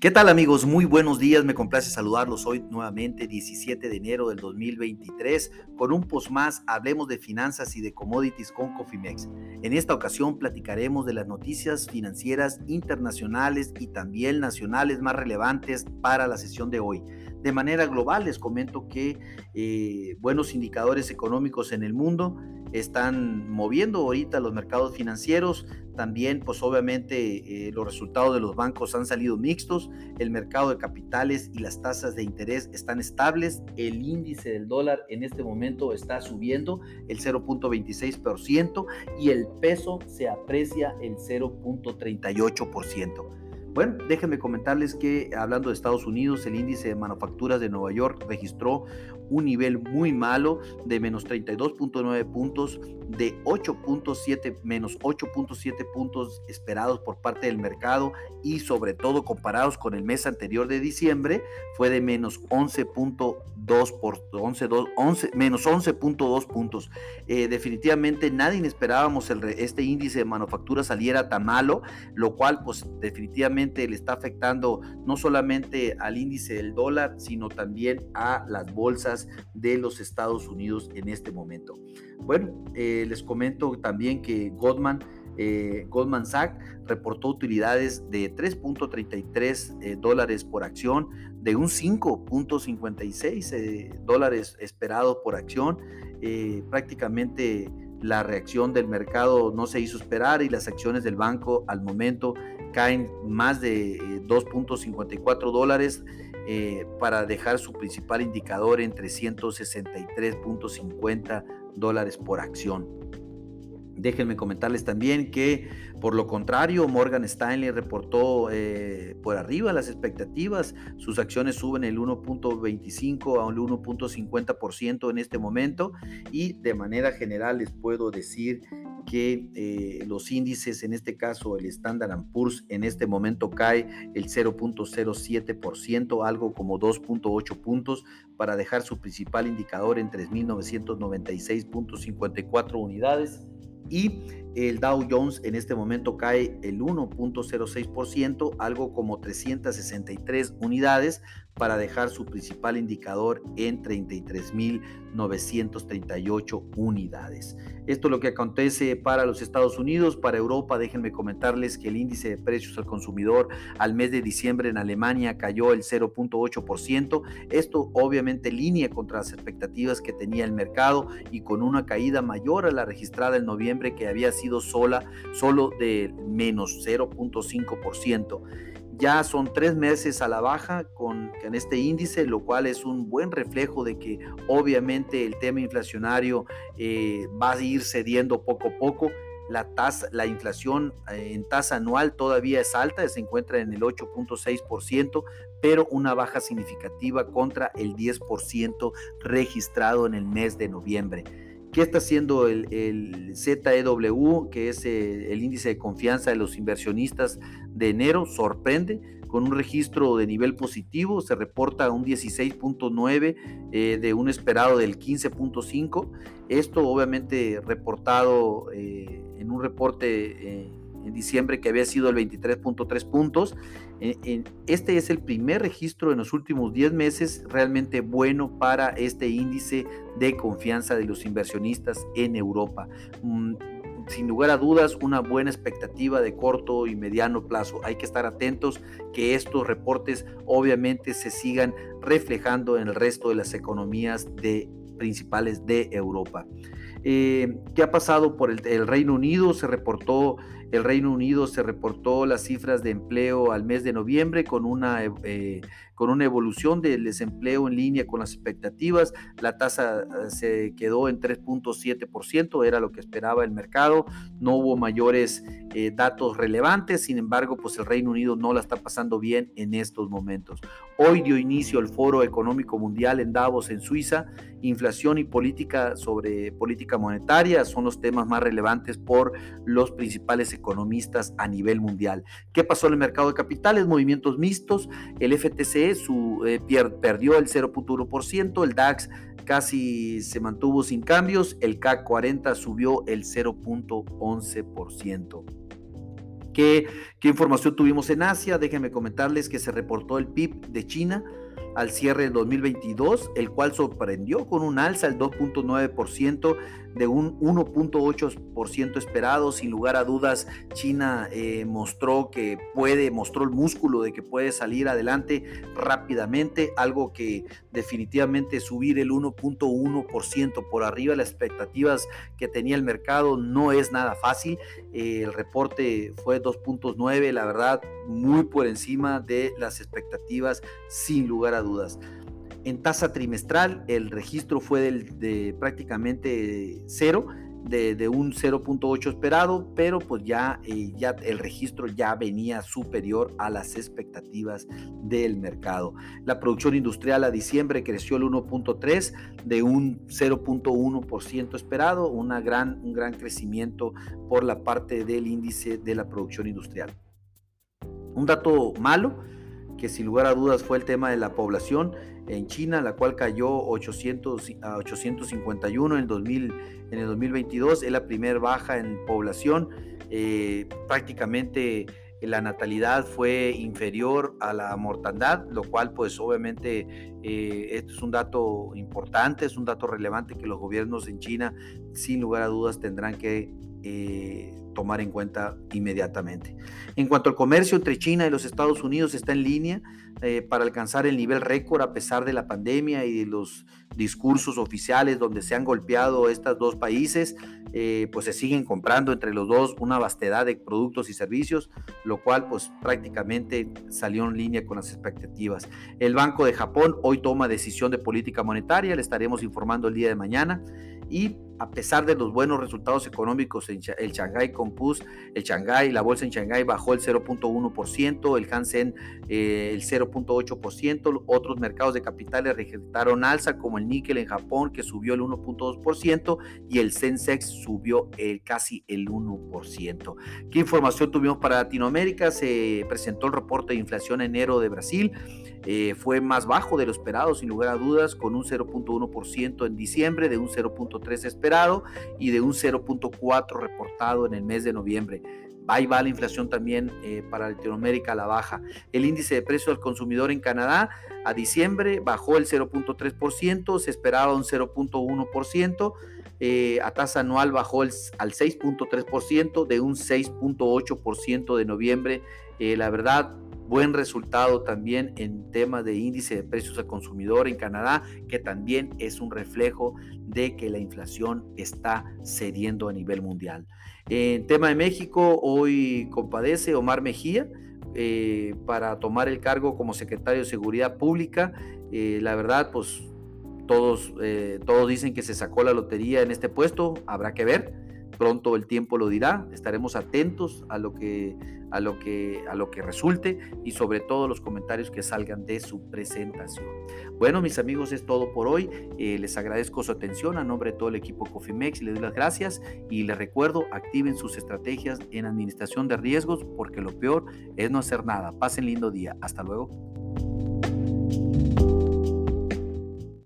¿Qué tal amigos? Muy buenos días, me complace saludarlos hoy nuevamente 17 de enero del 2023 con un post más, hablemos de finanzas y de commodities con Cofimex. En esta ocasión platicaremos de las noticias financieras internacionales y también nacionales más relevantes para la sesión de hoy. De manera global les comento que eh, buenos indicadores económicos en el mundo están moviendo ahorita los mercados financieros. También, pues obviamente, eh, los resultados de los bancos han salido mixtos. El mercado de capitales y las tasas de interés están estables. El índice del dólar en este momento está subiendo el 0.26% y el peso se aprecia el 0.38%. Bueno, déjenme comentarles que hablando de Estados Unidos, el índice de manufacturas de Nueva York registró un nivel muy malo de menos 32.9 puntos, de 8.7 menos 8.7 puntos esperados por parte del mercado y sobre todo comparados con el mes anterior de diciembre fue de menos 11.2 por 11, 11 menos 11.2 puntos. Eh, definitivamente nadie esperábamos el, este índice de manufactura saliera tan malo, lo cual pues definitivamente le está afectando no solamente al índice del dólar, sino también a las bolsas de los Estados Unidos en este momento. Bueno, eh, les comento también que Goldman, eh, Goldman Sachs reportó utilidades de 3.33 eh, dólares por acción, de un 5.56 dólares esperado por acción. prácticamente la reacción del mercado no se hizo esperar y las acciones del banco al momento caen más de 2.54 dólares. Eh, para dejar su principal indicador en 363.50 dólares por acción. Déjenme comentarles también que, por lo contrario, Morgan Stanley reportó eh, por arriba las expectativas. Sus acciones suben el 1.25 a un 1.50% en este momento y de manera general les puedo decir que eh, los índices, en este caso el Standard Poor's, en este momento cae el 0.07%, algo como 2.8 puntos, para dejar su principal indicador en 3.996.54 unidades. Y el Dow Jones en este momento cae el 1.06%, algo como 363 unidades, para dejar su principal indicador en 33.938 unidades. Esto es lo que acontece para los Estados Unidos, para Europa. Déjenme comentarles que el índice de precios al consumidor al mes de diciembre en Alemania cayó el 0.8%. Esto obviamente línea contra las expectativas que tenía el mercado y con una caída mayor a la registrada en noviembre que había sido sola, solo de menos 0.5% ya son tres meses a la baja con, en este índice, lo cual es un buen reflejo de que obviamente el tema inflacionario eh, va a ir cediendo poco a poco. La, tasa, la inflación eh, en tasa anual todavía es alta, se encuentra en el 8.6%, pero una baja significativa contra el 10% registrado en el mes de noviembre. ¿Qué está haciendo el, ZEW, que es eh, el índice de confianza de los inversionistas de enero? Sorprende, con un registro de nivel positivo, se reporta un 16.9 eh, de un esperado del 15.5. Esto obviamente reportado eh, en un reporte en diciembre que había sido el 23.3 puntos. Este es el primer registro en los últimos 10 meses realmente bueno para este índice de confianza de los inversionistas en Europa. Mm, sin lugar a dudas, una buena expectativa de corto y mediano plazo. Hay que estar atentos que estos reportes obviamente se sigan reflejando en el resto de las economías de, principales de Europa. Eh, ¿Qué ha pasado por el, Reino Unido? Se reportó, el Reino Unido se reportó las cifras de empleo al mes de noviembre con una eh, con una evolución del desempleo en línea con las expectativas. La tasa eh, se quedó en 3.7%, era lo que esperaba el mercado. No hubo mayores eh, datos relevantes, sin embargo, pues el Reino Unido no la está pasando bien en estos momentos. Hoy dio inicio el Foro Económico Mundial en Davos, en Suiza. Inflación y política sobre política monetaria son los temas más relevantes por los principales economistas a nivel mundial. ¿Qué pasó en el mercado de capitales? Movimientos mixtos. El FTC su, eh, perdió el 0.1%, el DAX casi se mantuvo sin cambios, el CAC 40 subió el 0.11%. ¿Qué, ¿Qué, información tuvimos en Asia? Déjenme comentarles que se reportó el PIB de China al cierre del 2022, el cual sorprendió con un alza del 2.9% de un 1.8% esperado. Sin lugar a dudas, China eh, mostró que puede, mostró el músculo de que puede salir adelante rápidamente, algo que definitivamente subir el 1.1% por arriba de las expectativas que tenía el mercado no es nada fácil. Eh, el reporte fue 2.9, la verdad, muy por encima de las expectativas, sin lugar a dudas. En tasa trimestral, el registro fue de prácticamente cero, de, un 0.8 esperado, pero pues ya, eh, ya el registro ya venía superior a las expectativas del mercado. La producción industrial a diciembre creció el 1.3 de un 0.1% esperado, una gran, un gran crecimiento por la parte del índice de la producción industrial. Un dato malo, que sin lugar a dudas fue el tema de la población en China, la cual cayó 800 a 851 en el, 2000, en el 2022, es la primera baja en población, eh, prácticamente la natalidad fue inferior a la mortandad, lo cual pues obviamente eh, esto es un dato importante, es un dato relevante que los gobiernos en China sin lugar a dudas tendrán que eh, tomar en cuenta inmediatamente. En cuanto al comercio entre China y los Estados Unidos está en línea eh, para alcanzar el nivel récord a pesar de la pandemia y de los discursos oficiales donde se han golpeado estos dos países, eh, pues se siguen comprando entre los dos una vastedad de productos y servicios, lo cual pues prácticamente salió en línea con las expectativas. El Banco de Japón hoy toma decisión de política monetaria, le estaremos informando el día de mañana y a pesar de los buenos resultados económicos, en el Shanghai Compus, el Shanghai, la bolsa en Shanghai bajó el 0.1%, el Hansen eh, el 0.8%, otros mercados de capitales registraron alza como el níquel en Japón que subió el 1.2% y el Sensex subió el, casi el 1%. ¿Qué información tuvimos para Latinoamérica? Se presentó el reporte de inflación enero de Brasil. Eh, fue más bajo de lo esperado, sin lugar a dudas, con un 0.1% en diciembre, de un 0.3% esperado y de un 0.4% reportado en el mes de noviembre. Ahí va la inflación también eh, para Latinoamérica a la baja. El índice de precios al consumidor en Canadá a diciembre bajó el 0.3%, se esperaba un 0.1%. Eh, a tasa anual bajó al 6.3% de un 6.8% de noviembre. la verdad, buen resultado también en tema de índice de precios al consumidor en Canadá, que también es un reflejo de que la inflación está cediendo a nivel mundial. En tema de México, hoy compadece Omar Mejía eh, para tomar el cargo como secretario de Seguridad Pública. Eh, la verdad, pues todos, eh, todos dicen que se sacó la lotería en este puesto, habrá que ver pronto el tiempo lo dirá, estaremos atentos a lo que a lo que a lo que resulte y sobre todo los comentarios que salgan de su presentación. Bueno, mis amigos, es todo por hoy. Eh, les agradezco su atención a nombre de todo el equipo Cofimex, les doy las gracias y les recuerdo, activen sus estrategias en administración de riesgos porque lo peor es no hacer nada. Pasen lindo día. Hasta luego.